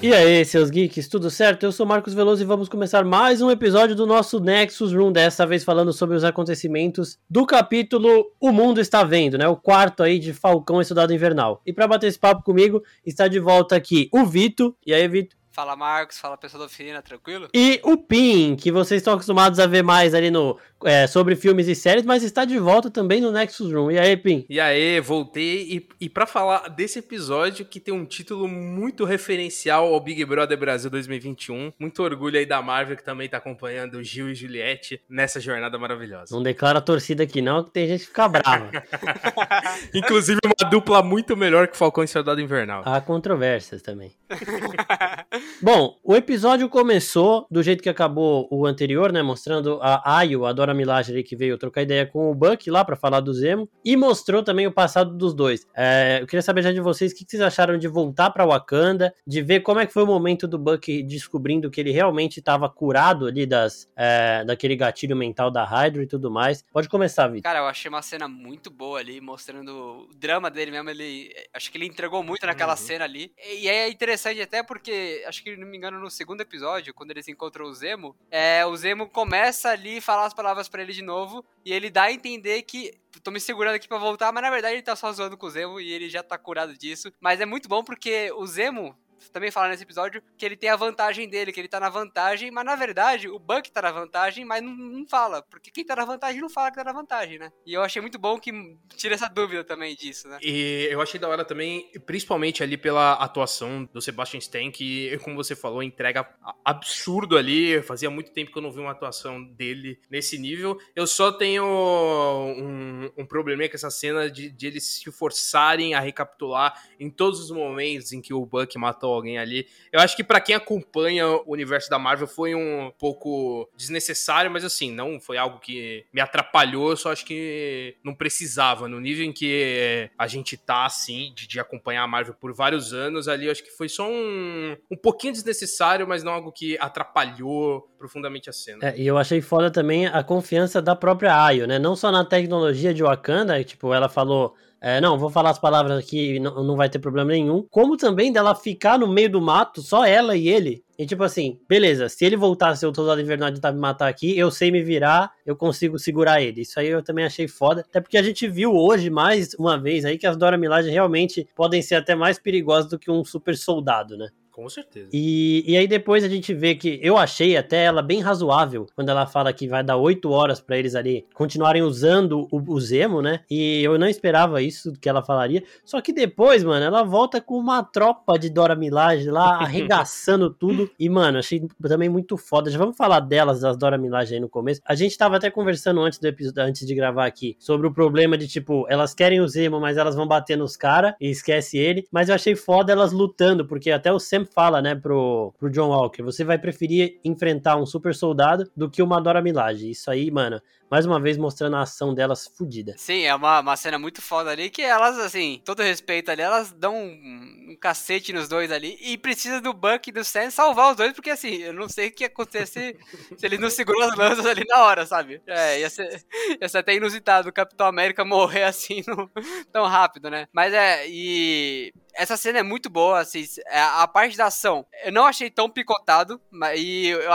E aí, seus geeks, tudo certo? Eu sou Marcos Veloso e vamos começar mais um episódio do nosso Nexus Room, dessa vez falando sobre os acontecimentos do capítulo O Mundo Está Vendo, né? O quarto aí de Falcão e Soldado Invernal. E para bater esse papo comigo, está de volta aqui o Vito. E aí, Vito? Fala Marcos, fala pessoal da oficina, tranquilo? E o Pin, que vocês estão acostumados a ver mais ali no é, sobre filmes e séries, mas está de volta também no Nexus Room. E aí, Pin? E aí, voltei e, e para falar desse episódio que tem um título muito referencial ao Big Brother Brasil 2021. Muito orgulho aí da Marvel que também tá acompanhando Gil e Juliette nessa jornada maravilhosa. Não declara a torcida aqui não, que tem gente que fica brava. Inclusive uma dupla muito melhor que Falcão e Soldado Invernal. Há controvérsias também. Bom, o episódio começou do jeito que acabou o anterior, né? Mostrando a Ayo, a Dora Milaje ali, que veio trocar ideia com o Buck lá para falar do Zemo. E mostrou também o passado dos dois. É, eu queria saber já de vocês o que vocês acharam de voltar para Wakanda, de ver como é que foi o momento do Buck descobrindo que ele realmente estava curado ali das, é, daquele gatilho mental da Hydra e tudo mais. Pode começar, Vitor. Cara, eu achei uma cena muito boa ali, mostrando o drama dele mesmo. Ele, acho que ele entregou muito naquela uhum. cena ali. E é interessante até porque acho que, não me engano, no segundo episódio, quando eles encontram o Zemo, é, o Zemo começa ali a falar as palavras para ele de novo, e ele dá a entender que tô me segurando aqui para voltar, mas na verdade ele tá só zoando com o Zemo e ele já tá curado disso. Mas é muito bom porque o Zemo, também fala nesse episódio que ele tem a vantagem dele, que ele tá na vantagem, mas na verdade o Buck tá na vantagem, mas não, não, fala. Porque quem tá na vantagem não fala que tá na vantagem, né? E eu achei muito bom que tira essa dúvida também disso, né? E eu achei da hora também, principalmente ali pela atuação do Sebastian Stan, que, como você falou, entrega absurdo ali. Fazia muito tempo que eu não vi uma atuação dele nesse nível. Eu só tenho um, um probleminha com essa cena de, de eles se forçarem a recapitular em todos os momentos em que o Buck matou alguém ali. Eu acho que para quem acompanha o universo da Marvel foi um pouco desnecessário, mas assim, não foi algo que me atrapalhou, eu só acho que não precisava. No nível em que a gente tá, assim, de, de acompanhar a Marvel por vários anos ali, eu acho que foi só um, um pouquinho desnecessário, mas não algo que atrapalhou profundamente a cena. É, e eu achei foda também a confiança da própria Ayo, né? Não só na tecnologia de Wakanda, tipo, ela falou é, não, vou falar as palavras aqui, não, não vai ter problema nenhum. Como também dela ficar no meio do mato, só ela e ele. E tipo assim, beleza, se ele voltar a ser o Soldado Invernal de me matar aqui, eu sei me virar, eu consigo segurar ele. Isso aí eu também achei foda. Até porque a gente viu hoje, mais uma vez, aí que as Dora Milaje realmente podem ser até mais perigosas do que um super soldado, né? Com certeza. E, e aí depois a gente vê que eu achei até ela bem razoável quando ela fala que vai dar oito horas para eles ali continuarem usando o, o, Zemo, né? E eu não esperava isso que ela falaria. Só que depois, mano, ela volta com uma tropa de Dora Milaje lá arregaçando tudo. E, mano, achei também muito foda. Já vamos falar delas, das Dora Milaje aí no começo. A gente tava até conversando antes do episódio, antes de gravar aqui, sobre o problema de tipo, elas querem o Zemo, mas elas vão bater nos caras e esquece ele. Mas eu achei foda elas lutando, porque até o Sam fala, né, pro, pro John Walker, você vai preferir enfrentar um super soldado do que uma Dora Milaje. Isso aí, mano, mais uma vez mostrando a ação delas fodida. Sim, é uma, uma cena muito foda ali, que elas, assim, todo respeito ali, elas dão um, um cacete nos dois ali, e precisa do Buck e do Sam salvar os dois, porque assim, eu não sei o que ia acontecer se, se eles não seguram as lanças ali na hora, sabe? É, ia ser, ia ser até inusitado o Capitão América morrer assim no, tão rápido, né? Mas é, e essa cena é muito boa, assim, é, a parte da ação eu não achei tão picotado, e eu, eu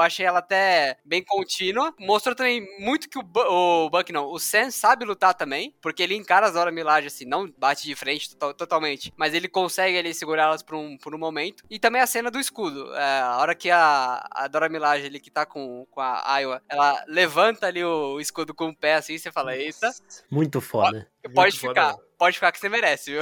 achei ela até bem contínua. Mostrou também muito que o, o Buck, não, o Sam sabe lutar também, porque ele encara as Dora Milaje, assim, não bate de frente to totalmente, mas ele consegue ali segurá-las por um, por um momento. E também a cena do escudo, é, a hora que a, a Dora Milaje ali, que tá com, com a Iowa, ela levanta ali o, escudo com o pé, assim, você fala, eita. Muito foda. Pode, pode ficar. Pode ficar que você merece, viu?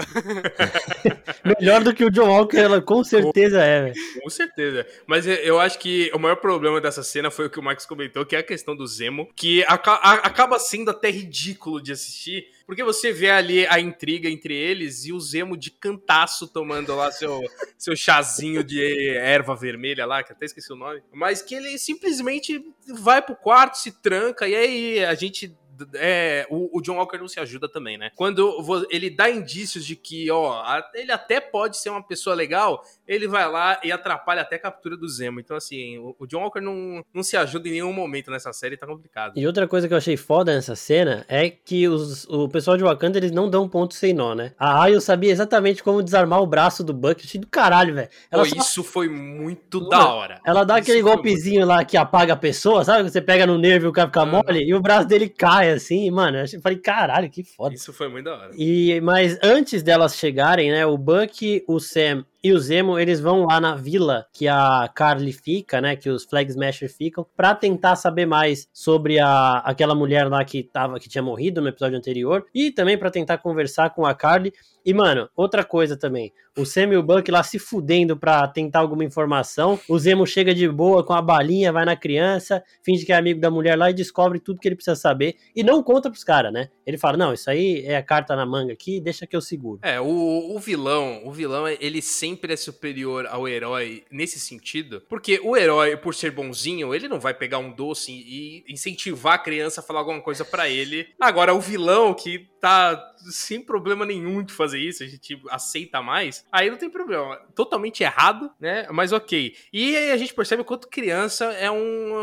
Melhor do que o John Walker, ela com certeza é, velho. Com certeza. Mas eu acho que o maior problema dessa cena foi o que o Max comentou, que é a questão do Zemo, que acaba sendo até ridículo de assistir, porque você vê ali a intriga entre eles e o Zemo de cantaço tomando lá seu, seu chazinho de erva vermelha lá, que até esqueci o nome. Mas que ele simplesmente vai pro quarto, se tranca, e aí a gente é, o, o, John Walker não se ajuda também, né? Quando ele dá indícios de que, ó, ele até pode ser uma pessoa legal, ele vai lá e atrapalha até a captura do Zemo. Então, assim, o, o John Walker não, não se ajuda em nenhum momento nessa série, tá complicado. E outra coisa que eu achei foda nessa cena é que os, o pessoal de Wakanda, eles não dão ponto sem nó, né? A Ayo sabia exatamente como desarmar o braço do Buck, achei do caralho, velho. Só... Isso foi muito da hora. Ela dá isso aquele golpezinho muito... lá que apaga a pessoa, sabe? Você pega no nervo e o cara fica mole, e o braço dele cai, assim, mano. Eu falei, caralho, que foda. Isso foi muito da hora. E, mas antes delas chegarem, né, o Buck, o Sam e o Zemo, eles vão lá na vila que a Carly fica, né, que os Flag Smasher ficam, para tentar saber mais sobre a, aquela mulher lá que tava que tinha morrido no episódio anterior e também para tentar conversar com a Carly. E mano, outra coisa também, o Sam e o Buck lá se fudendo pra tentar alguma informação. O Zemo chega de boa com a balinha, vai na criança, finge que é amigo da mulher lá e descobre tudo que ele precisa saber. E não conta pros caras, né? Ele fala: Não, isso aí é a carta na manga aqui, deixa que eu seguro. É, o, o vilão, o vilão, ele sempre é superior ao herói nesse sentido. Porque o herói, por ser bonzinho, ele não vai pegar um doce e incentivar a criança a falar alguma coisa para ele. Agora, o vilão que tá sem problema nenhum de fazer isso, a gente aceita mais, aí não tem problema. Totalmente errado, né? Mas ok. E aí a gente percebe o quanto criança é um,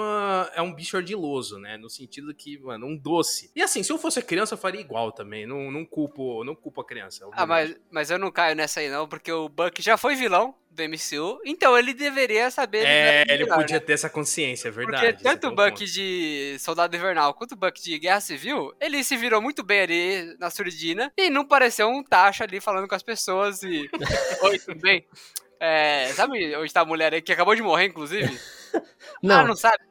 é um bicho ardiloso, né? No sentido que, mano, um doce. E assim, se eu fosse criança, eu faria igual também. Não, não, culpo, não culpo a criança. Ah, mas, mas eu não caio nessa aí não, porque o Buck já foi vilão do MCU, então ele deveria saber. É, ele podia né? ter essa consciência, é verdade. Porque tanto o Buck de Soldado Invernal quanto o Buck de Guerra Civil, ele se virou muito bem ali na surdina e não pareceu um taxa ali falando com as pessoas e. Oi, tudo bem? É, sabe onde tá a mulher aí que acabou de morrer, inclusive? Não. Ah, não sabe?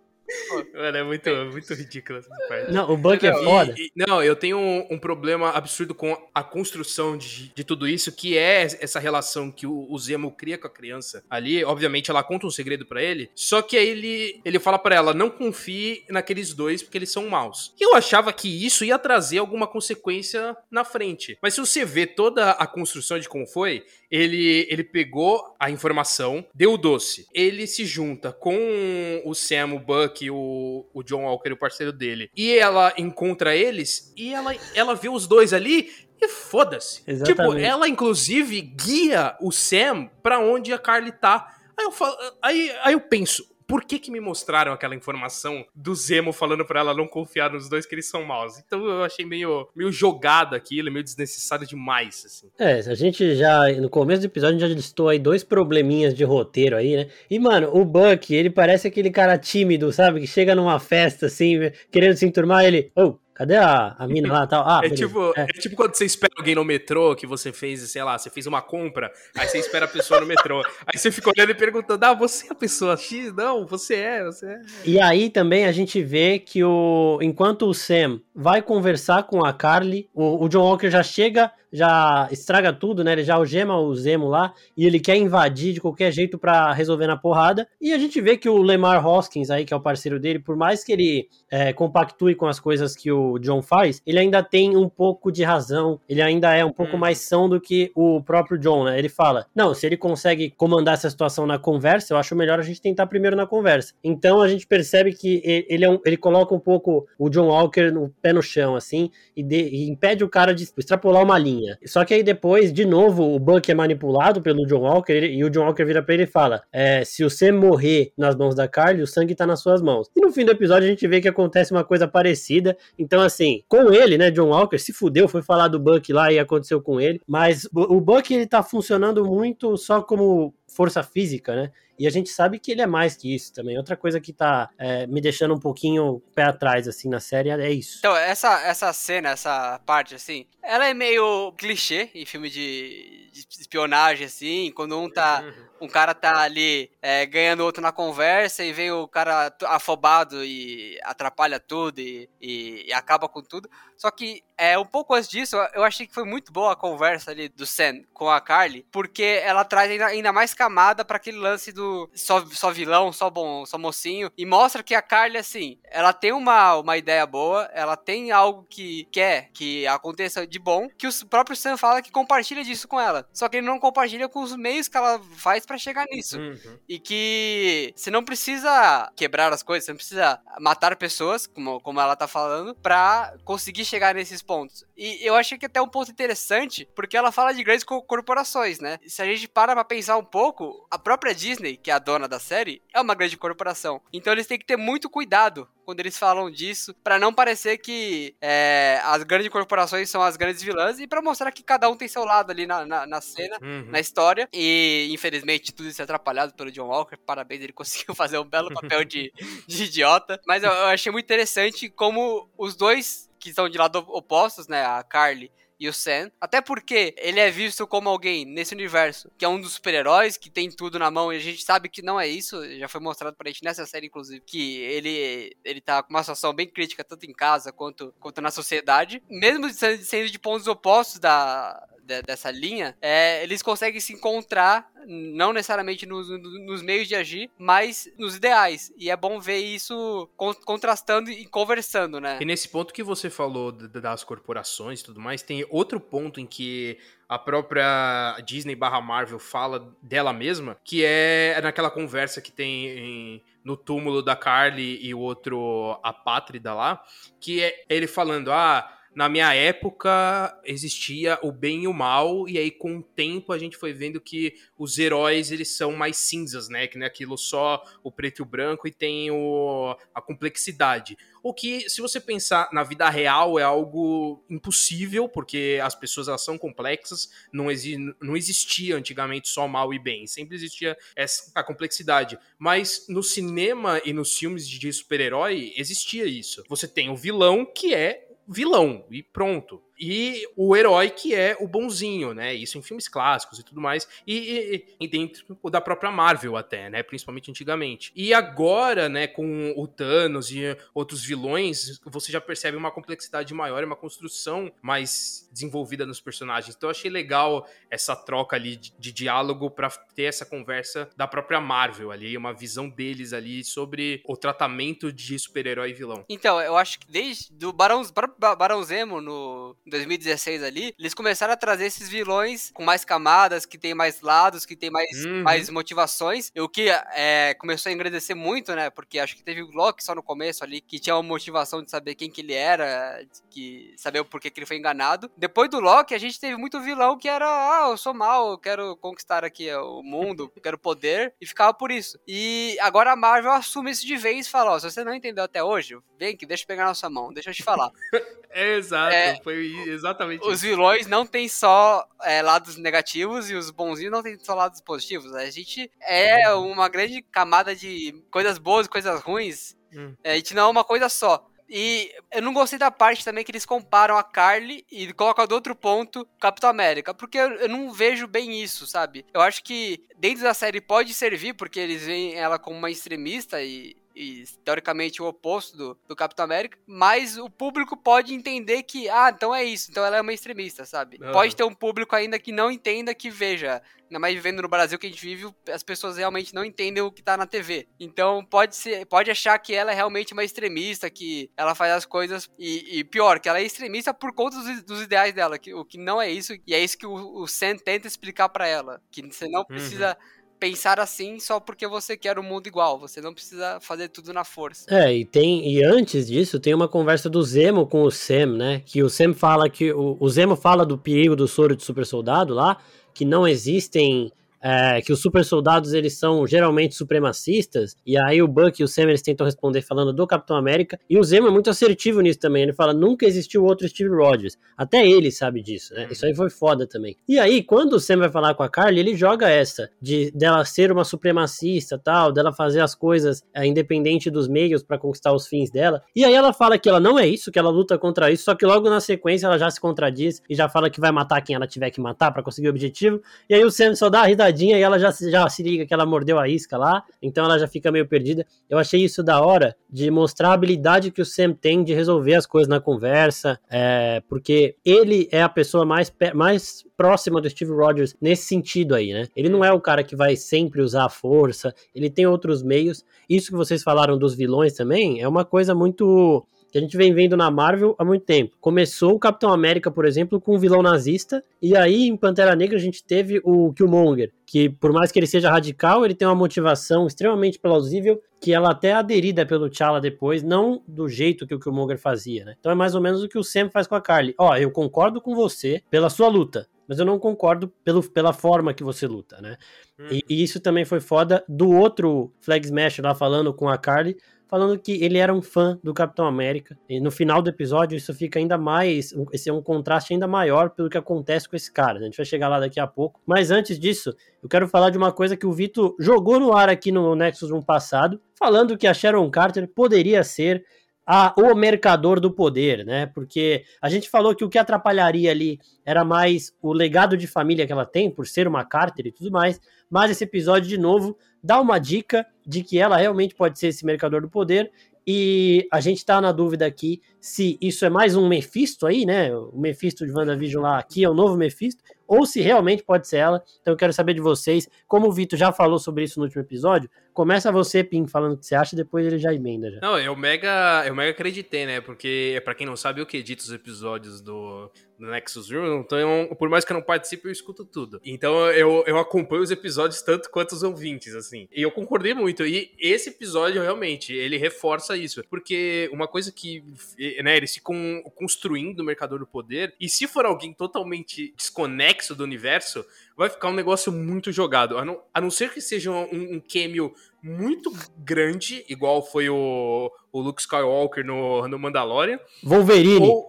Mano, é muito, muito ridículo essa parte. Não, o Buck é foda. E, e, não, eu tenho um, um, problema absurdo com a construção de, de tudo isso, que é essa relação que o, o Zemo cria com a criança ali. Obviamente, ela conta um segredo para ele, só que aí ele, ele fala para ela, não confie naqueles dois, porque eles são maus. E eu achava que isso ia trazer alguma consequência na frente. Mas se você vê toda a construção de como foi, ele, ele pegou a informação, deu o doce. Ele se junta com o Sam, o Buck, o, o John Walker, o parceiro dele. E ela encontra eles e ela, ela vê os dois ali e foda-se. Tipo, ela inclusive guia o Sam pra onde a Carly tá. Aí eu, falo, aí, aí eu penso, por que que me mostraram aquela informação do Zemo falando para ela não confiar nos dois que eles são maus? Então eu achei meio, meio jogado aquilo, meio desnecessário demais, assim. É, a gente já, no começo do episódio, já listou aí dois probleminhas de roteiro aí, né? E, mano, o Buck, ele parece aquele cara tímido, sabe? Que chega numa festa, assim, querendo se enturmar, ele... Oh, Cadê a, a mina lá tal? Ah, é, tipo, é. é. tipo quando você espera alguém no metrô, que você fez, sei lá, você fez uma compra, aí você espera a pessoa no metrô. Aí você fica olhando e perguntando: ah, você é a pessoa X? Não, você é, você é. E aí também a gente vê que o enquanto o Sam vai conversar com a Carly, o, o John Walker já chega já estraga tudo, né? Ele já algema o Zemo lá e ele quer invadir de qualquer jeito para resolver na porrada. E a gente vê que o Lemar Hoskins aí, que é o parceiro dele, por mais que ele é, compactue com as coisas que o John faz, ele ainda tem um pouco de razão, ele ainda é um pouco hum. mais são do que o próprio John, né? Ele fala: não, se ele consegue comandar essa situação na conversa, eu acho melhor a gente tentar primeiro na conversa. Então a gente percebe que ele, é um, ele coloca um pouco o John Walker no pé no chão, assim, e, de, e impede o cara de extrapolar uma linha. Só que aí depois, de novo, o Buck é manipulado pelo John Walker e o John Walker vira pra ele e fala: é, se você morrer nas mãos da Carly, o sangue tá nas suas mãos. E no fim do episódio a gente vê que acontece uma coisa parecida. Então, assim, com ele, né, John Walker se fudeu, foi falar do Buck lá e aconteceu com ele. Mas o Buck ele tá funcionando muito só como força física, né? E a gente sabe que ele é mais que isso também. Outra coisa que tá é, me deixando um pouquinho pé atrás, assim, na série é isso. Então, essa, essa cena, essa parte, assim, ela é meio clichê em filme de, de espionagem, assim, quando um tá. Uhum. Um cara tá ali é, ganhando outro na conversa e vem o cara afobado e atrapalha tudo e, e, e acaba com tudo. Só que é, um pouco antes disso, eu achei que foi muito boa a conversa ali do Sam com a Carly, porque ela traz ainda, ainda mais camada para aquele lance do só, só vilão, só bom, só mocinho, e mostra que a Carly, assim, ela tem uma, uma ideia boa, ela tem algo que quer que aconteça de bom, que o próprio Sam fala que compartilha disso com ela. Só que ele não compartilha com os meios que ela faz para chegar nisso. Uhum. E que você não precisa quebrar as coisas, você não precisa matar pessoas, como, como ela tá falando, pra conseguir chegar nesses pontos. E eu achei que até um ponto interessante, porque ela fala de grandes corporações, né? Se a gente para pra pensar um pouco, a própria Disney, que é a dona da série, é uma grande corporação. Então eles têm que ter muito cuidado quando eles falam disso, para não parecer que é, as grandes corporações são as grandes vilãs e para mostrar que cada um tem seu lado ali na, na, na cena, uhum. na história. E infelizmente tudo isso é atrapalhado pelo John Walker. Parabéns, ele conseguiu fazer um belo papel de, de idiota. Mas eu, eu achei muito interessante como os dois que são de lado opostos, né? A Carly e o Sam. Até porque ele é visto como alguém nesse universo que é um dos super-heróis, que tem tudo na mão, e a gente sabe que não é isso. Já foi mostrado pra gente nessa série, inclusive, que ele, ele tá com uma situação bem crítica, tanto em casa quanto, quanto na sociedade. Mesmo sendo de pontos opostos da, dessa linha, é, eles conseguem se encontrar, não necessariamente nos, nos, meios de agir, mas nos ideais. E é bom ver isso contrastando e conversando, né? E nesse ponto que você falou das corporações e tudo mais, tem outro ponto em que a própria Disney barra Marvel fala dela mesma, que é naquela conversa que tem em, no túmulo da Carly e o outro apátrida lá, que é ele falando, ah na minha época existia o bem e o mal, e aí com o tempo a gente foi vendo que os heróis eles são mais cinzas, né? Que não é aquilo só o preto e o branco e tem o, a complexidade. O que, se você pensar na vida real, é algo impossível, porque as pessoas elas são complexas, não, exi não existia antigamente só mal e bem, sempre existia essa complexidade. Mas no cinema e nos filmes de super-herói existia isso. Você tem o vilão que é vilão e pronto e o herói que é o bonzinho, né? Isso em filmes clássicos e tudo mais, e, e, e, dentro da própria Marvel até, né? Principalmente antigamente. E agora, né, com o Thanos e outros vilões, você já percebe uma complexidade maior, uma construção mais desenvolvida nos personagens. Então eu achei legal essa troca ali de, de diálogo para ter essa conversa da própria Marvel ali, uma visão deles ali sobre o tratamento de super-herói e vilão. Então, eu acho que desde do Barão, Barão Zemo no 2016 ali, eles começaram a trazer esses vilões com mais camadas, que tem mais lados, que tem mais, uhum. mais motivações. O que é, começou a engrandecer muito, né? Porque acho que teve o Loki só no começo ali, que tinha uma motivação de saber quem que ele era, que saber o porquê que ele foi enganado. Depois do Loki, a gente teve muito vilão que era, ah, eu sou mal, eu quero conquistar aqui o mundo, quero poder, e ficava por isso. E agora a Marvel assume isso de vez e fala, ó, se você não entendeu até hoje, vem aqui, deixa eu pegar na sua mão, deixa eu te falar. é, exato, é, foi exatamente Os isso. vilões não têm só é, lados negativos e os bonzinhos não têm só lados positivos. A gente é uma grande camada de coisas boas e coisas ruins. Hum. A gente não é uma coisa só. E eu não gostei da parte também que eles comparam a Carly e colocam do outro ponto Capitão América, porque eu, eu, não vejo bem isso, sabe? Eu acho que dentro da série pode servir, porque eles veem ela como uma extremista e e teoricamente o oposto do, do Capitão América, mas o público pode entender que, ah, então é isso, então ela é uma extremista, sabe? Uhum. Pode ter um público ainda que não entenda que veja, ainda mais vivendo no Brasil que a gente vive, as pessoas realmente não entendem o que tá na TV. Então pode ser, pode achar que ela é realmente uma extremista, que ela faz as coisas e, e pior, que ela é extremista por conta dos, dos, ideais dela, que, o que não é isso, e é isso que o, o Sam tenta explicar para ela, que você não uhum. precisa uhum pensar assim só porque você quer o um mundo igual. Você não precisa fazer tudo na força. É, e tem e antes disso tem uma conversa do Zemo com o Sam, né? Que o Sam fala que o, o Zemo fala do perigo do soro de super soldado lá, que não existem é, que os super soldados eles são geralmente supremacistas, e aí o Buck e o Sam eles tentam responder falando do Capitão América, e o Zemo é muito assertivo nisso também, ele fala, nunca existiu outro Steve Rogers, até ele sabe disso, né, isso aí foi foda também. E aí, quando o Sam vai falar com a Carly, ele joga essa, de dela ser uma supremacista tal, dela fazer as coisas é, independente dos meios para conquistar os fins dela, e aí ela fala que ela não é isso, que ela luta contra isso, só que logo na sequência ela já se contradiz e já fala que vai matar quem ela tiver que matar para conseguir o objetivo, e aí o Sam só dá a e ela já, já se liga que ela mordeu a isca lá, então ela já fica meio perdida. Eu achei isso da hora de mostrar a habilidade que o Sam tem de resolver as coisas na conversa, é, porque ele é a pessoa mais, mais próxima do Steve Rogers nesse sentido aí, né? Ele não é o cara que vai sempre usar a força, ele tem outros meios. Isso que vocês falaram dos vilões também é uma coisa muito que a gente vem vendo na Marvel há muito tempo. Começou o Capitão América, por exemplo, com um vilão nazista, e aí em Pantera Negra a gente teve o Killmonger, que por mais que ele seja radical, ele tem uma motivação extremamente plausível, que ela até é aderida pelo T'Challa depois, não do jeito que o Killmonger fazia, né? Então é mais ou menos o que o Sam faz com a Carly. Ó, eu concordo com você pela sua luta, mas eu não concordo pelo, pela forma que você luta, né? Hum. E, e, isso também foi foda do outro Flag Smash lá falando com a Carly, falando que ele era um fã do Capitão América. E no final do episódio, isso fica ainda mais. Esse é um contraste ainda maior pelo que acontece com esse cara. Né? A gente vai chegar lá daqui a pouco. Mas antes disso, eu quero falar de uma coisa que o Vitor jogou no ar aqui no Nexus 1 passado, falando que a Sharon Carter poderia ser a, o mercador do poder, né? Porque a gente falou que o que atrapalharia ali era mais o legado de família que ela tem, por ser uma Carter e tudo mais. Mas esse episódio, de novo, dá uma dica de que ela realmente pode ser esse mercador do poder. E a gente tá na dúvida aqui se isso é mais um Mephisto aí, né? O Mephisto de WandaVision lá aqui é o novo Mephisto, ou se realmente pode ser ela. Então eu quero saber de vocês. Como o Vitor já falou sobre isso no último episódio, começa você, Pim, falando o que você acha, depois ele já emenda. Já. Não, eu mega, eu mega acreditei, né? Porque, para quem não sabe, eu que edito os episódios do, do Nexus Zero, então por mais que eu não participe, eu escuto tudo. Então eu, eu acompanho os episódios tanto quanto os ouvintes, assim. E eu concordei muito. E esse episódio, realmente, ele reforça isso. Porque uma coisa que, né, eles ficam construindo o Mercador do Poder, e se for alguém totalmente desconectado do universo, vai ficar um negócio muito jogado. A não, a não ser que seja um, um cameo muito grande, igual foi o, o Luke Skywalker no, no Mandalorian. Wolverine. Ou,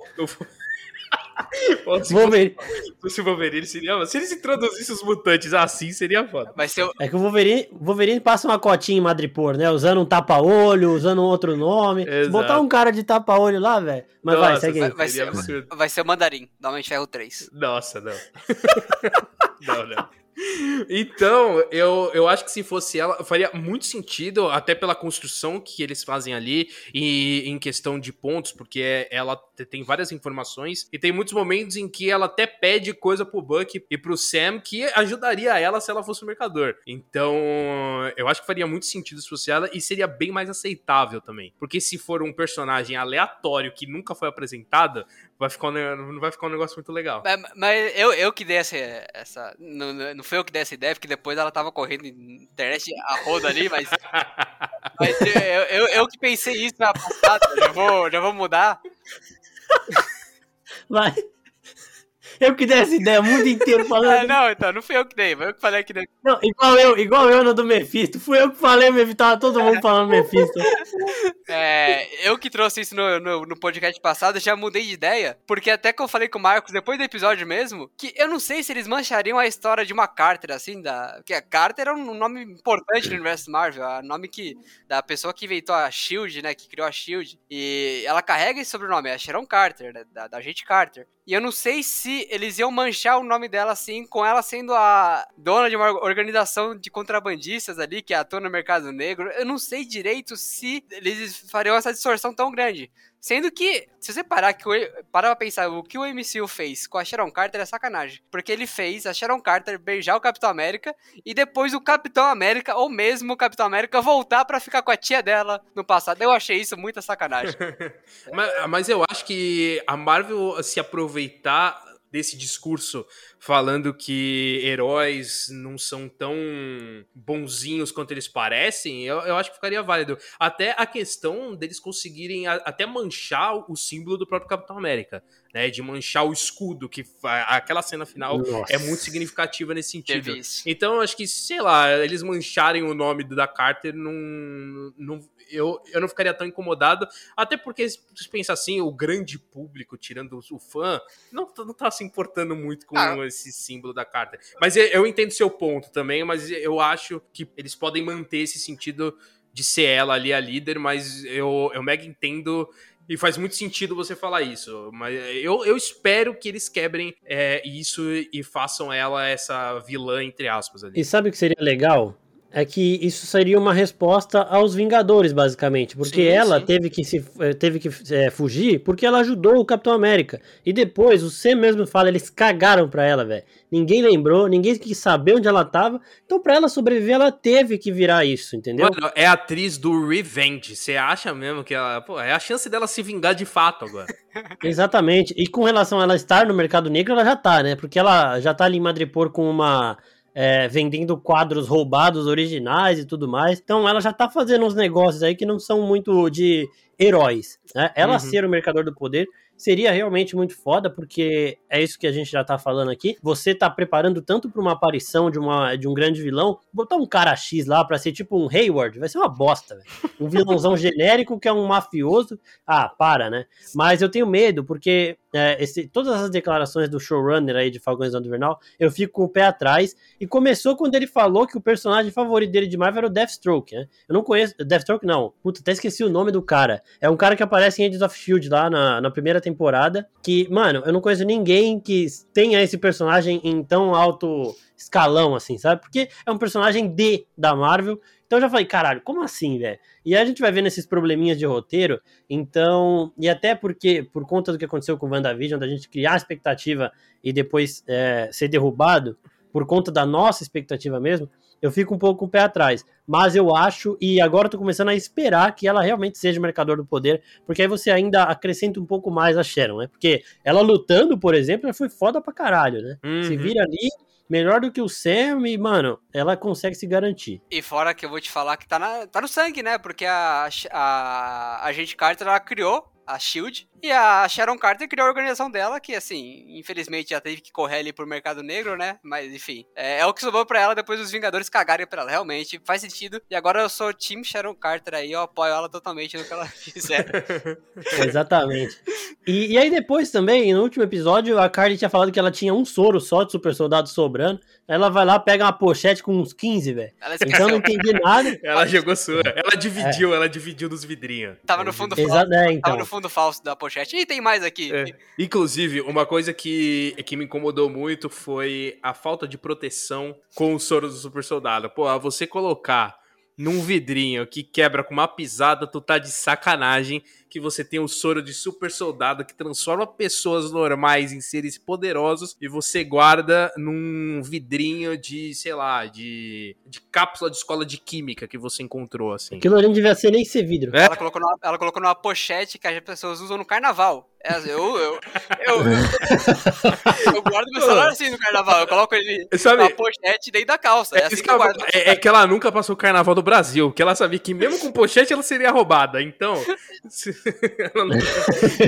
se Wolverine. Fosse o Wolverine seria. Se eles introduzissem os mutantes assim, seria foda. Mas eu... É que o Wolverine, Wolverine passa uma cotinha em Madripoor, né? Usando um tapa-olho, usando um outro nome. Se botar um cara de tapa-olho lá, velho. Mas Nossa, vai, segue aí. Vai, vai, ser, vai ser o Mandarim, da Homem de Ferro 3. Nossa, não. não, não. Então, eu, eu acho que se fosse ela, faria muito sentido, até pela construção que eles fazem ali, e em questão de pontos, porque ela tem várias informações, e tem muitos momentos em que ela até pede coisa pro Buck e pro Sam que ajudaria ela se ela fosse o mercador. Então, eu acho que faria muito sentido se fosse ela, e seria bem mais aceitável também. Porque se for um personagem aleatório que nunca foi apresentado, vai ficar não vai ficar um negócio muito legal. Mas, mas eu, eu que dei essa. essa não, não foi eu que dei essa ideia, porque depois ela tava correndo internet a roda ali, mas. mas eu, eu, eu, que pensei isso na passada, já vou, já vou mudar. Vai. Eu que dei essa ideia o mundo inteiro falando. É, não, então, não fui eu que dei, foi eu que falei que dei. Não, igual eu, igual eu no do Mephisto. Fui eu que falei, Mephisto, tava todo mundo falando Mephisto. É, eu que trouxe isso no, no, no, podcast passado, já mudei de ideia, porque até que eu falei com o Marcos depois do episódio mesmo, que eu não sei se eles manchariam a história de uma Carter, assim, da. Porque a Carter é um nome importante no universo Marvel, é o nome que. da pessoa que inventou a Shield, né? Que criou a Shield. E ela carrega esse sobrenome, é a Sharon Carter, né, da, da agente Carter. E eu não sei se eles iam manchar o nome dela assim, com ela sendo a dona de uma organização de contrabandistas ali, que atua no mercado negro. Eu não sei direito se eles fariam essa distorção tão grande. Sendo que, se você parar, que pra pensar, o que o MCU fez com a Sharon Carter é sacanagem. Porque ele fez a Sharon Carter beijar o Capitão América e depois o Capitão América, ou mesmo o Capitão América, voltar para ficar com a tia dela no passado. Eu achei isso muita sacanagem. mas, mas eu acho que a Marvel se aproveitar desse discurso falando que heróis não são tão bonzinhos quanto eles parecem, eu, eu acho que ficaria válido. Até a questão deles conseguirem a, até manchar o símbolo do próprio Capitão América, né? De manchar o escudo, que aquela cena final Nossa. é muito significativa nesse sentido. Então, eu acho que, sei lá, eles mancharem o nome da Carter não, não eu, eu não ficaria tão incomodado, até porque, se pensa assim, o grande público, tirando o fã, não, não tá se importando muito com ah. Esse símbolo da carta. Mas eu, entendo seu ponto também, mas eu acho que eles podem manter esse sentido de ser ela ali a líder, mas eu, eu mega entendo E faz muito sentido você falar isso. Mas eu, eu espero que eles quebrem é, isso e façam ela essa vilã, entre aspas. Ali. E sabe o que seria legal? É que isso seria uma resposta aos Vingadores, basicamente. Porque sim, ela sim. teve que, se, eh, teve que é, fugir porque ela ajudou o Capitão América. E depois, o Sam mesmo fala, eles cagaram pra ela, velho. Ninguém lembrou, ninguém quis saber onde ela tava. Então, pra ela sobreviver, ela teve que virar isso, entendeu? Mano, é atriz do Revenge. Você acha mesmo que ela. Pô, é a chance dela se vingar de fato agora. Exatamente. E com relação a ela estar no mercado negro, ela já tá, né? Porque ela já tá ali em Madripoor com uma é, vendendo quadros roubados originais e tudo mais. Então ela já tá fazendo uns negócios aí que não são muito de heróis. Né? Ela uhum. ser o mercador do poder seria realmente muito foda, porque é isso que a gente já tá falando aqui. Você tá preparando tanto para uma aparição de, uma, de um grande vilão, botar um cara X lá pra ser tipo um Hayward, vai ser uma bosta, velho. Um vilãozão genérico que é um mafioso. Ah, para, né? Mas eu tenho medo, porque é, esse, todas as declarações do showrunner aí de Falcões do Invernal, eu fico com o pé atrás. E começou quando ele falou que o personagem favorito dele de Marvel era o Deathstroke, né? Eu não conheço. Deathstroke não. Puta, até esqueci o nome do cara. É um cara que aparece em Agents of Shield lá na, na primeira temporada. Que, mano, eu não conheço ninguém que tenha esse personagem em tão alto escalão, assim, sabe? Porque é um personagem D da Marvel. Então eu já falei, caralho, como assim, velho? E a gente vai vendo esses probleminhas de roteiro, então, e até porque, por conta do que aconteceu com o WandaVision, da gente criar expectativa e depois é, ser derrubado, por conta da nossa expectativa mesmo, eu fico um pouco com o pé atrás. Mas eu acho, e agora eu tô começando a esperar que ela realmente seja o mercador do poder, porque aí você ainda acrescenta um pouco mais a Sharon, né? Porque ela lutando, por exemplo, já foi foda pra caralho, né? Uhum. Se vira ali, melhor do que o Sam e, mano, ela consegue se garantir. E fora que eu vou te falar que tá, na, tá no sangue, né? Porque a, a, a gente Carter, ela criou a SHIELD, e a Sharon Carter criou a organização dela, que, assim, infelizmente já teve que correr ali pro mercado negro, né? Mas, enfim, é, é o que sobrou pra ela depois dos Vingadores cagarem pra ela. Realmente, faz sentido. E agora eu sou Team Sharon Carter aí, eu apoio ela totalmente no que ela fizer. Exatamente. E, e, aí depois também, no último episódio, a Carly tinha falado que ela tinha um soro só de super soldado sobrando. Ela vai lá, pega uma pochete com uns 15, velho. Então não entendi nada. Ela jogou sua. Ela dividiu, é. ela dividiu dos vidrinhos. Tava no fundo falso. É, então. Tava no fundo falso da pochete. E tem mais aqui. É. Inclusive, uma coisa que, que me incomodou muito foi a falta de proteção com o soro do super soldado. Pô, você colocar num vidrinho que quebra com uma pisada, tu tá de sacanagem que você tem o soro de super soldado que transforma pessoas normais em seres poderosos e você guarda num vidrinho de, sei lá, de, de cápsula de escola de química que você encontrou, assim. Aquilo ali não devia ser nem ser vidro. É? Ela, colocou numa, ela colocou numa pochete que as pessoas usam no carnaval. É, eu, eu, eu, eu, eu guardo meu celular assim no carnaval. Eu coloco ele Sabe, na pochete dentro da calça. É, é assim que eu guardo. É, é, que ela nunca passou o carnaval do Brasil, que ela sabia que mesmo com pochete ela seria roubada. Então, ela, não,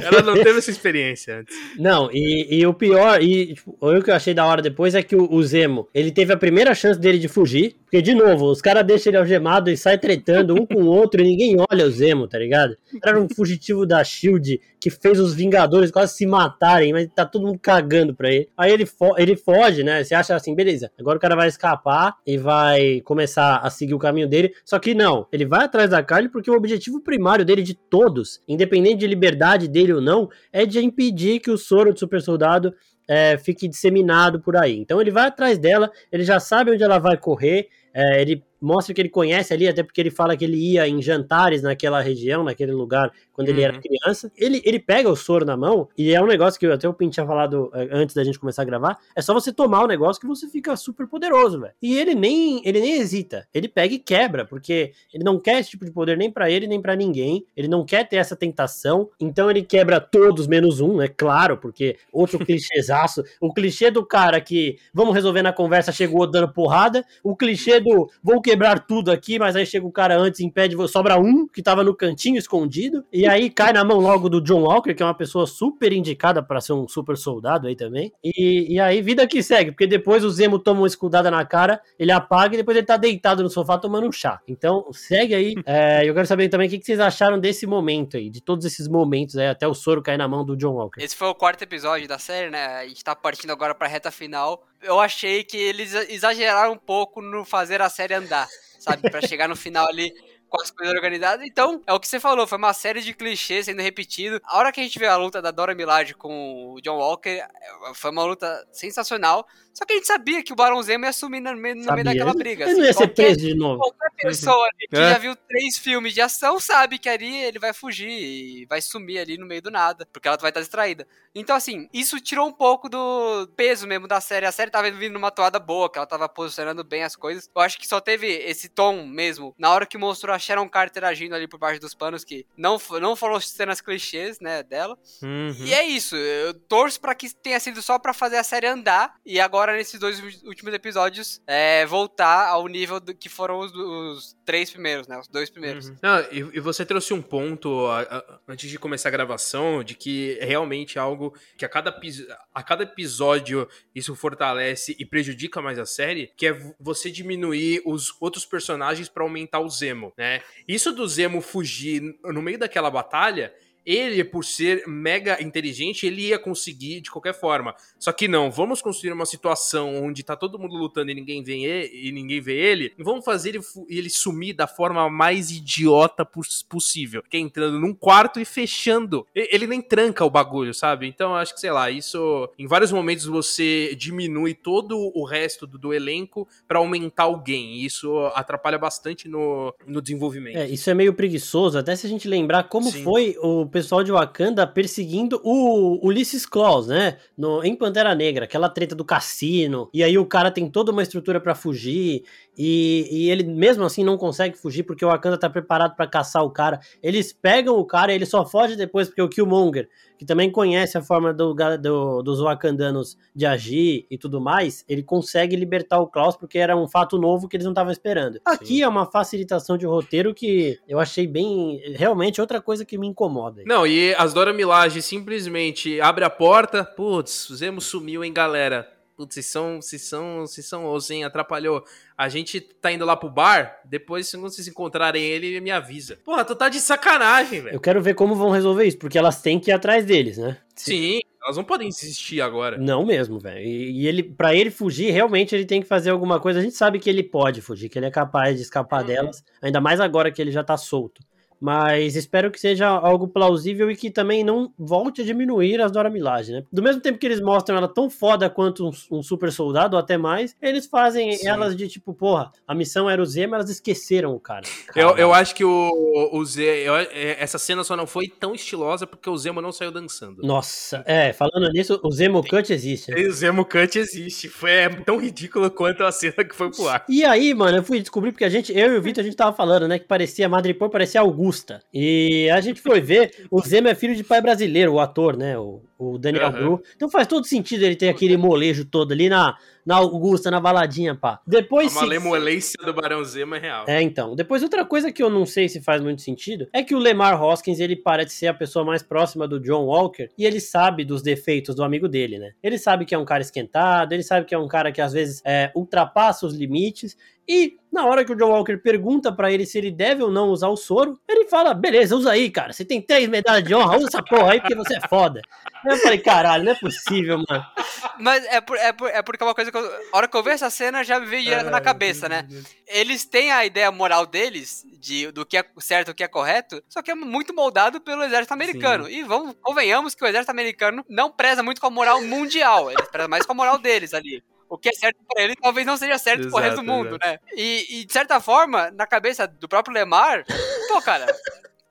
ela, não, teve essa experiência antes. Não, e, e o pior, e tipo, o que eu achei da hora depois é que o, o, Zemo, ele teve a primeira chance dele de fugir, porque, de novo, os caras deixam ele algemado e sai tretando um com o outro e ninguém olha o Zemo, tá ligado? Era um fugitivo da SHIELD que fez os Vingadores quase se matarem, mas tá todo mundo cagando pra ele. Aí ele, fo ele foge, né? Você acha assim, beleza, agora o cara vai escapar e vai começar a seguir o caminho dele. Só que não, ele vai atrás da Carly porque o objetivo primário dele de todos, independente de liberdade dele ou não, é de impedir que o soro do super soldado é, fique disseminado por aí. Então ele vai atrás dela, ele já sabe onde ela vai correr, é, ele mostra que ele conhece ali, até porque ele fala que ele ia em jantares naquela região, naquele lugar, quando uhum. ele era uhum. criança. Ele, ele pega o soro na mão, e é um negócio que até o Pin tinha falado é, antes da gente começar a gravar, é só você tomar o negócio que você fica super poderoso, velho. E ele nem, ele nem hesita, ele pega e quebra, porque ele não quer esse tipo de poder nem para ele, nem para ninguém, ele não quer ter essa tentação, então ele quebra todos menos um, é claro, porque outro clichêzaço, o clichê do cara que vamos resolver na conversa, chegou dando porrada, o clichê do vou quebrar quebrar tudo aqui, mas aí chega o cara antes e impede, sobra um que tava no cantinho escondido, e aí cai na mão logo do John Walker, que é uma pessoa super indicada para ser um super soldado aí também. E, e aí vida que segue, porque depois o Zemo toma uma escudada na cara, ele apaga e depois ele tá deitado no sofá tomando um chá. Então segue aí. É, eu quero saber também o que, que vocês acharam desse momento aí, de todos esses momentos aí, até o soro cair na mão do John Walker. Esse foi o quarto episódio da série, né? A gente tá partindo agora pra reta final eu achei que eles exageraram um pouco no fazer a série andar, sabe? Para chegar no final ali com as coisas organizadas. Então, é o que você falou, foi uma série de clichês sendo repetido. A hora que a gente vê a luta da Dora Milaje com o John Walker, é, foi uma luta sensacional. Só que a gente sabia que o Barão Zemo ia sumir no meio, no meio daquela briga. Ele assim. não ia ser qualquer, preso de novo. qualquer pessoa ali que É. já viu três filmes de ação sabe que ali ele vai fugir e vai sumir ali no meio do nada, porque ela vai estar distraída. Então, assim, isso tirou um pouco do peso mesmo da série. A série tava vindo numa toada boa, que ela tava posicionando bem as coisas. Eu acho que só teve esse tom mesmo na hora que mostrou a Sharon Carter agindo ali por baixo dos panos, que não, não foram cenas clichês, né, dela. Uhum. E é isso, eu torço pra que tenha sido só pra fazer a série andar e agora nesses dois últimos episódios é, voltar ao nível do que foram os, os três primeiros, né? Os dois primeiros. Uhum. Não, e, e você trouxe um ponto a- a- antes de começar a gravação de que é realmente algo que a cada, a cada episódio isso fortalece e prejudica mais a série, que é você diminuir os outros personagens pra aumentar o Zemo, né? Isso do Zemo fugir no meio daquela batalha. Ele, por ser mega inteligente, ele ia conseguir de qualquer forma. Só que não, vamos construir uma situação onde tá todo mundo lutando e ninguém vê ele, e ninguém vê ele. Vamos fazer ele, sumir da forma mais idiota pos- possível. Que é entrando num quarto e fechando. Ele nem tranca o bagulho, sabe? Então acho que, sei lá, isso. Em vários momentos você diminui todo o resto do, do elenco pra aumentar alguém. E isso atrapalha bastante no, no desenvolvimento. É, isso é meio preguiçoso, até se a gente lembrar como Sim. foi o pessoal de Wakanda perseguindo o Ulysses Claus, né? No, em Pantera Negra, aquela treta do cassino, e aí o cara tem toda uma estrutura pra fugir, e, e ele mesmo assim não consegue fugir porque o Wakanda tá preparado pra caçar o cara. Eles pegam o cara e ele só foge depois porque o Killmonger, que também conhece a forma do, do- dos wakandanos de agir e tudo mais, ele consegue libertar o Klaus porque era um fato novo que eles não estavam esperando. Aqui é uma facilitação de roteiro que eu achei bem, realmente outra coisa que me incomoda. Não, e as Dora Milaje simplesmente abre a porta, putz, o Zemo sumiu, hein, galera. Putz, vocês são, vocês são, vocês são osso, hein, atrapalhou. A gente tá indo lá pro bar, depois, se vocês encontrarem ele, me avisa. Porra, tu tá de sacanagem, velho. Eu quero ver como vão resolver isso, porque elas têm que ir atrás deles, né? Sim, elas não podem insistir agora. Não mesmo, velho. E, e ele, para ele fugir, realmente ele tem que fazer alguma coisa. A gente sabe que ele pode fugir, que ele é capaz de escapar Uhum. delas, ainda mais agora que ele já tá solto. Mas espero que seja algo plausível e que também não volte a diminuir as Dora Milaje, né? Do mesmo tempo que eles mostram ela tão foda quanto um, um super soldado, ou até mais, eles fazem Sim. elas de tipo, porra, a missão era o Zemo, elas esqueceram o cara. Eu, eu acho que o, o Zé, eu- é, essa cena só não foi tão estilosa porque o Zemo não saiu dançando. Nossa, é, falando nisso, o Zemo Cut existe. né? O Zemo Cut existe, foi é tão ridículo quanto a cena que foi pro ar. E aí, mano, eu fui descobrir porque a gente, eu e o Vitor, a gente tava falando, né, que parecia Madripoor, parecia Augusta. E a gente foi ver, o Zemo é filho de pai brasileiro, o ator, né, o, o Daniel Aham. Bru. Então faz todo sentido ele ter aquele molejo todo ali na, na Augusta, na baladinha, pá. Depois A se- malemolência do Barão Zemo é real. É, então. Depois, outra coisa que eu não sei se faz muito sentido é que o Lemar Hoskins, ele parece ser a pessoa mais próxima do John Walker e ele sabe dos defeitos do amigo dele, né? Ele sabe que é um cara esquentado, ele sabe que é um cara que às vezes é, ultrapassa os limites e na hora que o John Walker pergunta pra ele se ele deve ou não usar o soro, ele fala: beleza, usa aí, cara. Você tem três medalhas de honra, usa essa porra aí porque você é foda. Eu falei: caralho, não é possível, mano. Mas é, por- é, por- é porque é uma coisa que eu, a hora que eu vi essa cena já me veio direto na cabeça, né? Eles têm a ideia moral deles de, do que é certo e o que é correto, só que é muito moldado pelo exército americano. E vamos, convenhamos que o exército americano não preza muito com a moral mundial, eles prezam mais com a moral deles ali. O que é certo pra ele talvez não seja certo pro resto do Exato, mundo, né? E, e, de certa forma, na cabeça do próprio Lemar, pô, cara,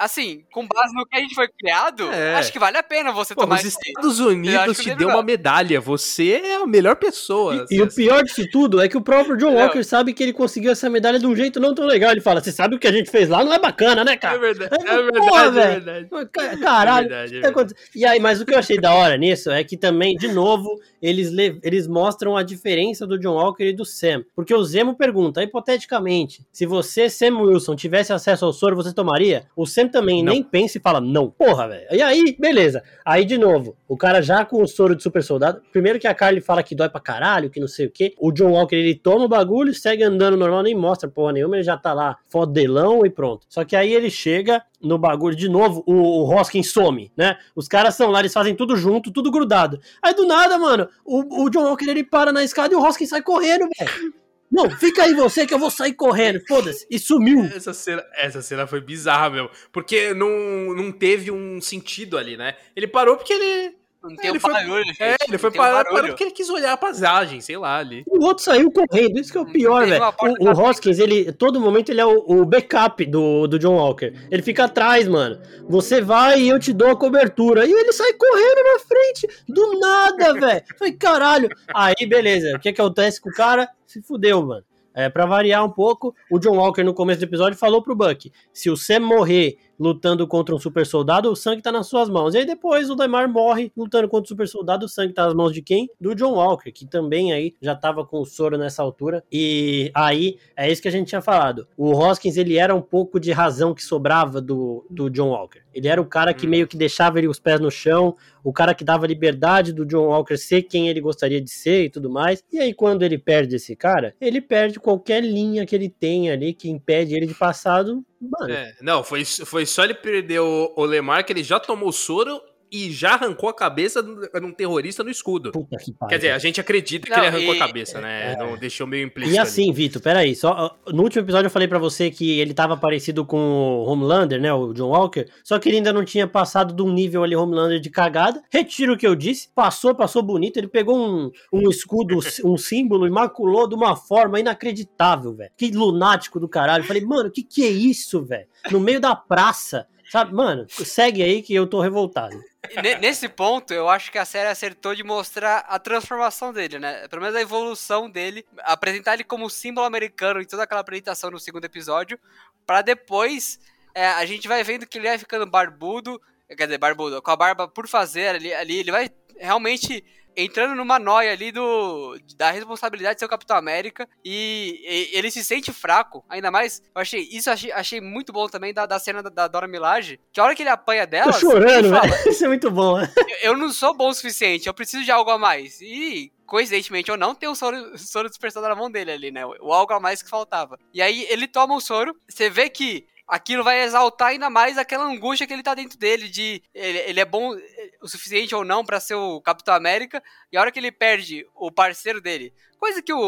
assim, com base no que a gente foi criado, É. acho que vale a pena você Pô, tomar os Estados Unidos te deu uma medalha. Você é a melhor pessoa. E, e o pior disso tudo é que o próprio John Não. Walker sabe que ele conseguiu essa medalha de um jeito não tão legal. Ele fala: Você sabe o que a gente fez lá não é bacana, né, cara? É verdade, É, é verdade, porra, é. Ca- Caralho. É verdade, é tá verdade. acontecendo? E aí, mas o que eu achei da hora nisso é que também, de novo, eles, le- eles mostram a diferença do John Walker e do Sam. Porque o Zemo pergunta, hipoteticamente, se você, Sam Wilson, tivesse acesso ao soro, você tomaria? O Sam também Não. nem pensa e fala, não. Porra, velho. E aí, beleza. Aí, de novo, o cara já com o soro de super soldado. Primeiro que a Carly fala que dói pra caralho, que não sei o quê. O John Walker, ele toma o bagulho, segue andando normal, nem mostra porra nenhuma, ele já tá lá, fodelão e pronto. Só que aí ele chega no bagulho de novo, o, o Hoskins some, né? Os caras são lá, eles fazem tudo junto, tudo grudado. Aí do nada, mano, o, o John Walker ele para na escada e o Hoskins sai correndo, velho. Não, fica aí você que eu vou sair correndo, foda-se. E sumiu. Essa cena, essa cena foi bizarra, meu. Porque não, não teve um sentido ali, né? Ele parou porque ele Não tem ele um foi- barulho, gente. É, ele foi parar, barulho. parar porque ele quis olhar a paisagem, sei lá, ali. O outro saiu correndo, isso que é o pior, Teve velho. O, o Hoskins, ele, todo momento, ele é o, o backup do, do John Walker. Ele fica atrás, mano. Você vai e eu te dou a cobertura. E ele sai correndo na frente, do nada, velho. Falei, caralho. Aí, beleza. O que que acontece com o cara? Se fudeu, mano. É, pra variar um pouco, o John Walker no começo do episódio falou pro Buck: se o Sam morrer lutando contra um super soldado, o sangue tá nas suas mãos. E aí depois o Lemar morre lutando contra o super soldado, o sangue tá nas mãos de quem? Do John Walker, que também aí já tava com o soro nessa altura. E aí é isso que a gente tinha falado. O Hoskins, ele era um pouco de razão que sobrava do, do John Walker. Ele era o cara que Hum. meio que deixava ele os pés no chão, o cara que dava liberdade do John Walker ser quem ele gostaria de ser e tudo mais. E aí, quando ele perde esse cara, ele perde qualquer linha que ele tem ali que impede ele de passar do. Mano, É, não, foi, foi só ele perder o, o Lemar que ele já tomou soro e já arrancou a cabeça de um terrorista no escudo. puta que pariu. Quer dizer, a gente acredita que Não, ele arrancou e- a cabeça, né? Não deixou meio implícito. E ali. assim, Vitor, peraí, só, no último episódio eu falei pra você que ele tava parecido com o Homelander, né, o John Walker, só que ele ainda não tinha passado de um nível ali Homelander de cagada. Retiro o que eu disse, passou, passou bonito, ele pegou um, um escudo, um símbolo e maculou de uma forma inacreditável, velho. Que lunático do caralho. Eu falei, mano, que que é isso, velho? No meio da praça, sabe? Mano, segue aí que eu tô revoltado. Ne- Nesse ponto, eu acho que a série acertou de mostrar a transformação dele, né? Pelo menos a evolução dele, apresentar ele como símbolo americano em toda aquela apresentação no segundo episódio, pra depois é, a gente vai vendo que ele vai ficando barbudo, quer dizer, barbudo, com a barba por fazer ali, ali ele vai realmente entrando numa noia ali do da responsabilidade de ser o Capitão América e, e ele se sente fraco, ainda mais, eu achei, isso achei, achei muito bom também da, da cena da, da Dora Milaje, que a hora que ele apanha dela, Tô chorando, ele fala. Isso é muito bom, né? eu não sou bom o suficiente, eu preciso de algo a mais. E, coincidentemente ou não, tem o soro, soro dispersado na mão dele ali, né? O algo a mais que faltava. E aí ele toma o soro, você vê que aquilo vai exaltar ainda mais aquela angústia que ele tá dentro dele, de ele, ele é bom eh, o suficiente ou não pra ser o Capitão América, e a hora que ele perde o parceiro dele, coisa que o,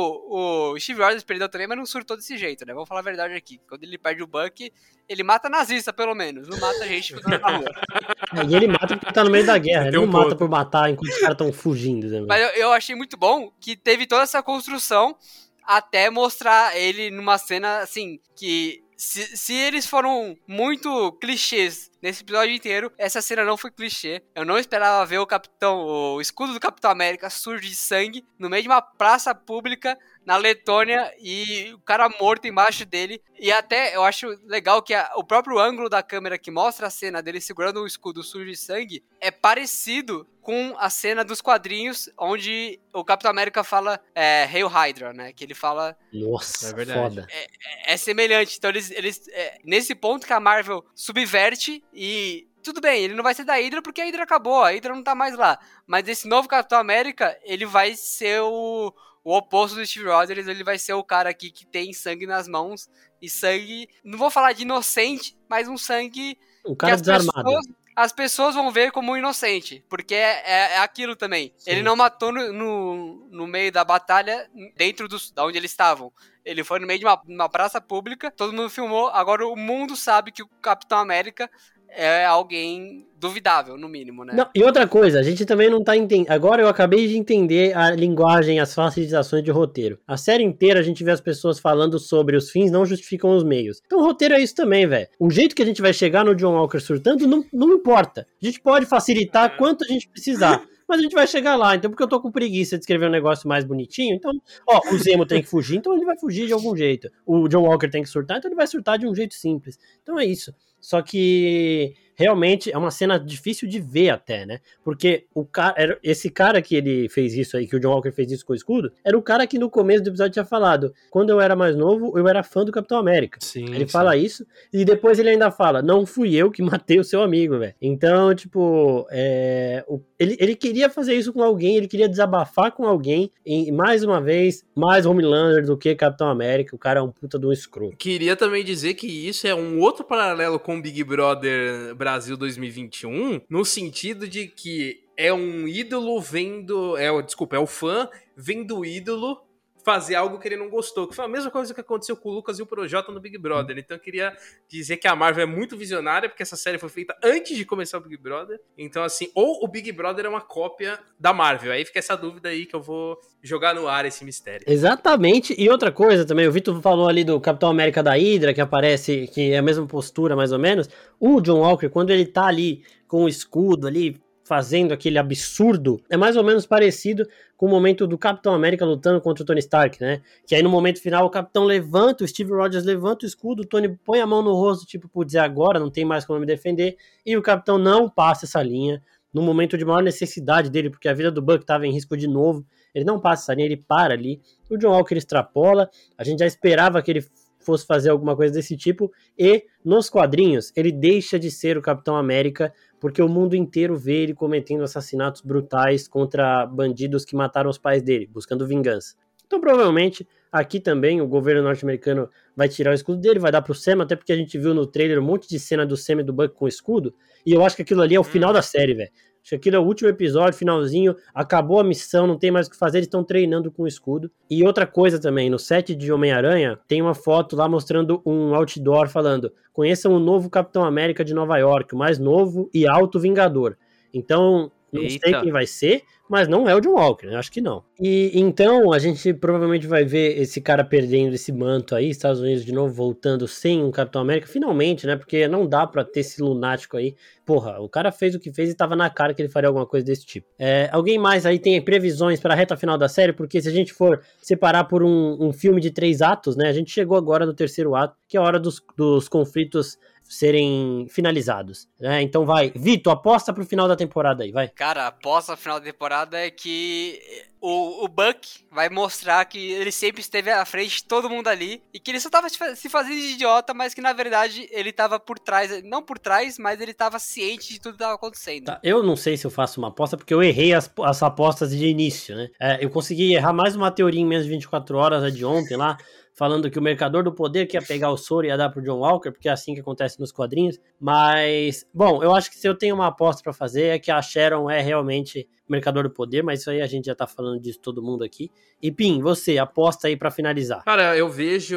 o Steve Rogers perdeu também, mas não surtou desse jeito, né? Vamos falar a verdade aqui. Quando ele perde o Buck, ele mata nazista, pelo menos, não mata gente na rua. E ele mata porque tá no meio da guerra, ele um não mata ponto. por matar enquanto os caras estão fugindo. Né, Mas eu, eu achei muito bom que teve toda essa construção até mostrar ele numa cena assim que se, se eles foram muito clichês nesse episódio inteiro, essa cena não foi clichê. Eu não esperava ver o capitão, o escudo do Capitão América sujo de sangue no meio de uma praça pública na Letônia e o cara morto embaixo dele. E até eu acho legal que a- o próprio ângulo da câmera que mostra a cena dele segurando o escudo sujo de sangue é parecido com a cena dos quadrinhos onde o Capitão América fala é, Hail Hydra, né? Que ele fala Nossa, É verdade. foda. é semelhante. Então eles, eles é, nesse ponto que a Marvel subverte e tudo bem, ele não vai ser da Hydra porque a Hydra acabou, a Hydra não tá mais lá. Mas esse novo Capitão América, ele vai ser o, o oposto do Steve Rogers, ele vai ser o cara aqui que tem sangue nas mãos e sangue, não vou falar de inocente, mas um sangue Um que cara as desarmado. pessoas, as pessoas vão ver como inocente, porque é, é- é aquilo também. Sim. Ele não matou no, no, no meio da batalha, dentro dos, da onde eles estavam. Ele foi no meio de uma, uma praça pública, todo mundo filmou, agora o mundo sabe que o Capitão América é alguém duvidável, no mínimo, né? Não, e outra coisa, a gente também não tá entendendo. Agora eu acabei de entender a linguagem, as facilitações de roteiro. A série inteira a gente vê as pessoas falando sobre os fins não justificam os meios. Então o roteiro é isso também, velho. O jeito que a gente vai chegar no John Walker surtando não, não importa. A gente pode facilitar quanto a gente precisar. Mas a gente vai chegar lá, então porque eu tô com preguiça de escrever um negócio mais bonitinho, então, ó, o Zemo tem que fugir, então ele vai fugir de algum jeito. O John Walker tem que surtar, então ele vai surtar de um jeito simples. Então é isso. Só que realmente é uma cena difícil de ver até, né? Porque o cara, esse cara que ele fez isso aí, que o John Walker fez isso com o escudo, era o cara que no começo do episódio tinha falado: quando eu era mais novo, eu era fã do Capitão América. Sim, Ele fala isso, e depois ele ainda fala: Não fui eu que matei o seu amigo, velho. Então, tipo, é, o- ele, ele queria fazer isso com alguém, ele queria desabafar com alguém, e mais uma vez, mais Homelander do que Capitão América. O cara é um puta de um escroto. Queria também dizer que isso é um outro paralelo com o Big Brother Brasil 2021, no sentido de que é um ídolo vendo. É, desculpa, é o fã vendo o ídolo fazer algo que ele não gostou, que foi a mesma coisa que aconteceu com o Lucas e o Projota no Big Brother. Então eu queria dizer que a Marvel é muito visionária, porque essa série foi feita antes de começar o Big Brother. Então, assim, ou o Big Brother é uma cópia da Marvel. Aí fica essa dúvida aí que eu vou jogar no ar esse mistério. Exatamente. E outra coisa também, o Vitor falou ali do Capitão América da Hydra, que aparece, que é a mesma postura mais ou menos. O John Walker, quando ele tá ali com o escudo ali, fazendo aquele absurdo, é mais ou menos parecido com o momento do Capitão América lutando contra o Tony Stark, né? Que aí no momento final o Capitão levanta, o Steve Rogers levanta o escudo, o Tony põe a mão no rosto, tipo, por dizer agora, não tem mais como me defender, e o Capitão não passa essa linha no momento de maior necessidade dele, porque a vida do Buck estava em risco de novo, ele não passa essa linha, ele para ali, o John Walker extrapola, a gente já esperava que ele fosse fazer alguma coisa desse tipo, e nos quadrinhos ele deixa de ser o Capitão América porque o mundo inteiro vê ele cometendo assassinatos brutais contra bandidos que mataram os pais dele, buscando vingança. Então, provavelmente, aqui também o governo norte-americano vai tirar o escudo dele, vai dar pro Sam, até porque a gente viu no trailer um monte de cena do Sam e do Buck com escudo, e eu acho que aquilo ali é o final hum. da série, velho. Acho que aquilo é o último episódio, finalzinho, acabou a missão, não tem mais o que fazer, eles estão treinando com o escudo. E outra coisa também, no set de Homem-Aranha, tem uma foto lá mostrando um outdoor falando: conheçam o novo Capitão América de Nova York, o mais novo e alto Vingador. Então, não Eita. sei quem vai ser, mas não é o John Walker, né? acho que não. E então a gente provavelmente vai ver esse cara perdendo esse manto aí, Estados Unidos de novo voltando sem um Capitão América, finalmente, né? Porque não dá para ter esse lunático aí. Porra, o cara fez o que fez e tava na cara que ele faria alguma coisa desse tipo. É, alguém mais aí tem previsões para a reta final da série? Porque se a gente for separar por um, um filme de três atos, né? A gente chegou agora no terceiro ato, que é a hora dos, dos conflitos serem finalizados. Né? Então vai, Vitor, aposta pro final da temporada aí, vai. Cara, aposta pro final da temporada é que o, o Buck vai mostrar que ele sempre esteve à frente de todo mundo ali e que ele só tava se fazendo de idiota, mas que na verdade ele tava por trás, não por trás, mas ele tava ciente de tudo que tava acontecendo. Tá, eu não sei se eu faço uma aposta porque eu errei as, as apostas de início, né? É, eu consegui errar mais uma teoria em menos de 24 horas, a de ontem lá falando que o Mercador do Poder quer pegar o Soro e ia dar pro John Walker, porque é assim que acontece nos quadrinhos. Mas, bom, eu acho que se eu tenho uma aposta para fazer é que a Sharon é realmente Mercador do Poder, mas isso aí a gente já tá falando disso todo mundo aqui. E Pim, você, aposta aí para finalizar. Cara, eu vejo,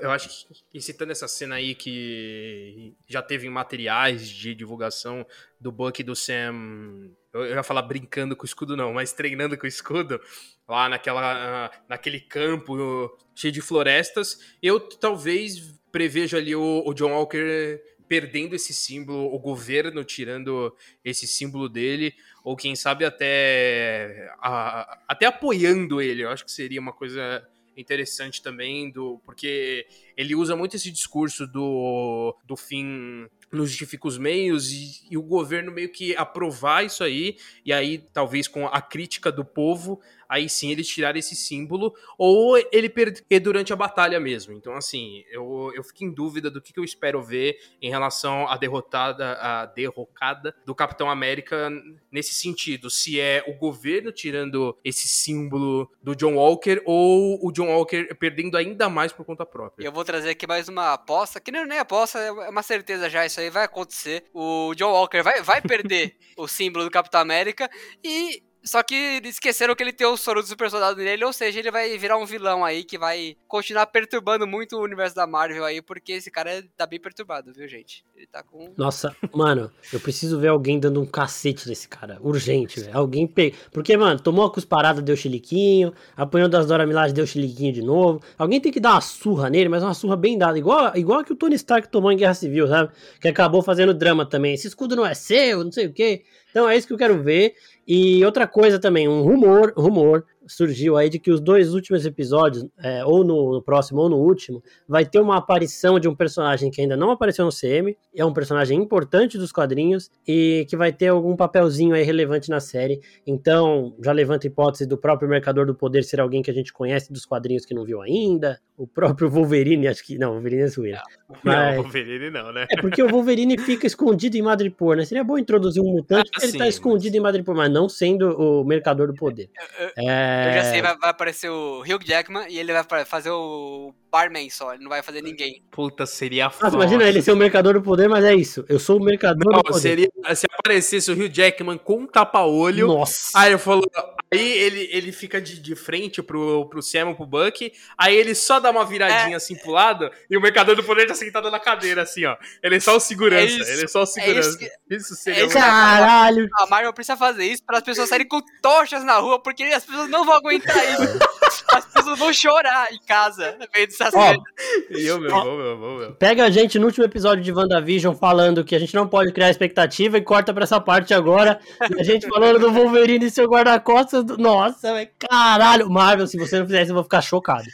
eu acho que citando essa cena aí que já teve materiais de divulgação do Buck do Sam eu ia falar brincando com o escudo, não, mas treinando com o escudo, lá naquela, naquele campo cheio de florestas, eu talvez prevejo ali o, o John Walker perdendo esse símbolo, o governo tirando esse símbolo dele, ou quem sabe até, a, até apoiando ele. Eu acho que seria uma coisa interessante também, do porque ele usa muito esse discurso do, do fim não justifica os meios e, e, o governo meio que aprovar isso aí, e aí talvez com a crítica do povo, aí sim eles tirarem esse símbolo, ou ele perder durante a batalha mesmo. Então, assim, eu, eu fico em dúvida do que, que eu espero ver em relação à derrotada, à derrocada do Capitão América nesse sentido. Se é o governo tirando esse símbolo do John Walker, ou o John Walker perdendo ainda mais por conta própria. Eu vou trazer aqui mais uma aposta, que não é nem aposta, é uma certeza já, isso aí vai acontecer. O John Walker vai, vai perder o símbolo do Capitão América e só que esqueceram que ele tem o soro do super soldado nele, ou seja, ele vai virar um vilão aí que vai continuar perturbando muito o universo da Marvel aí, porque esse cara tá bem perturbado, viu, gente? Ele tá com. Nossa, mano, eu preciso ver alguém dando um cacete nesse cara. Urgente, velho. Alguém pega. Porque, mano, tomou a cusparada, deu chiliquinho, apanhou das Dora Milaje, deu chiliquinho de novo. Alguém tem que dar uma surra nele, mas uma surra bem dada. Igual, igual a que o Tony Stark tomou em Guerra Civil, sabe? Que acabou fazendo drama também. Esse escudo não é seu, não sei o quê. Então é isso que eu quero ver. E outra coisa também, um rumor, rumor surgiu aí de que os dois últimos episódios, é, ou no, no, próximo ou no último, vai ter uma aparição de um personagem que ainda não apareceu no CM, é um personagem importante dos quadrinhos e que vai ter algum papelzinho aí relevante na série. Então, já levanta a hipótese do próprio Mercador do Poder ser alguém que a gente conhece dos quadrinhos que não viu ainda, o próprio Wolverine, acho que. Não, Wolverine é zoeira. Não, Mas... não, Wolverine não, né? É porque o Wolverine fica escondido em Madripoor, né? Seria bom introduzir um mutante ah, ele tá escondido em Madripoor, mas não sendo o Mercador do Poder. é... Eu já sei, vai, vai, aparecer o Hugh Jackman e ele vai fazer o barman só, ele não vai fazer ninguém. Puta, seria Nossa, foda. imagina ele ser o mercador do poder, mas é isso. Eu sou o mercador Não, do poder. seria se aparecesse o Hugh Jackman com um tapa-olho. Nossa. Aí ele falou. Aí ele, ele fica de, de frente pro, pro Sam, pro Buck. Aí ele só dá uma viradinha É. assim pro lado. E o mercador do poder tá sentado na cadeira, assim, ó. Ele é só o segurança. É isso. ele é só o segurança. isso isso, seria é isso. Caralho. A Marvel precisa fazer isso para as pessoas saírem com tochas na rua, porque as pessoas não vão aguentar isso. As pessoas vão chorar em casa, vendo essas Ó, coisas. E eu, meu, vou, meu, vou, meu. Pega a gente no último episódio de WandaVision falando que a gente não pode criar expectativa e corta pra essa parte agora. E a gente falando do Wolverine e seu guarda-costas. do- Nossa, velho, caralho. Marvel, se você não fizer isso, eu vou ficar chocado.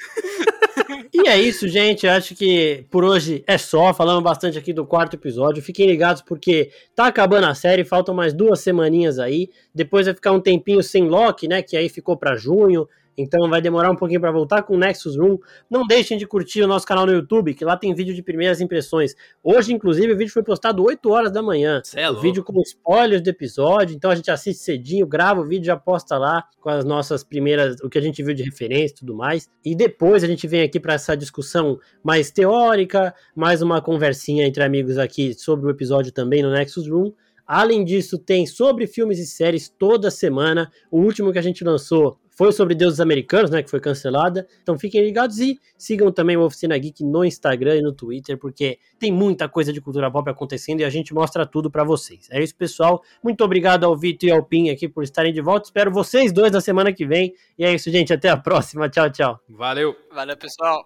E é isso, gente. Eu acho que por hoje é só. Falamos bastante aqui do quarto episódio. Fiquem ligados porque tá acabando a série, faltam mais duas semaninhas aí. Depois vai ficar um tempinho sem Loki, né? Que aí ficou pra junho. Então vai demorar um pouquinho pra voltar com o Nexus Room. Não deixem de curtir o nosso canal no YouTube, que lá tem vídeo de primeiras impressões. Hoje, inclusive, o vídeo foi postado 8 horas da manhã. Cê é vídeo com spoilers do episódio. Então a gente assiste cedinho, grava o vídeo, já posta lá com as nossas primeiras, o que a gente viu de referência e tudo mais. E depois a gente vem aqui para essa discussão mais teórica, mais uma conversinha entre amigos aqui sobre o episódio também no Nexus Room. Além disso, tem sobre filmes e séries toda semana. O último que a gente lançou foi sobre Deuses Americanos, né, que foi cancelada. Então fiquem ligados e sigam também o Oficina Geek no Instagram e no Twitter, porque tem muita coisa de cultura pop acontecendo e a gente mostra tudo pra vocês. É isso, pessoal. Muito obrigado ao Vitor e ao Pin aqui por estarem de volta. Espero vocês dois na semana que vem. E é isso, gente. Até a próxima. Tchau, tchau. Valeu. Valeu, pessoal.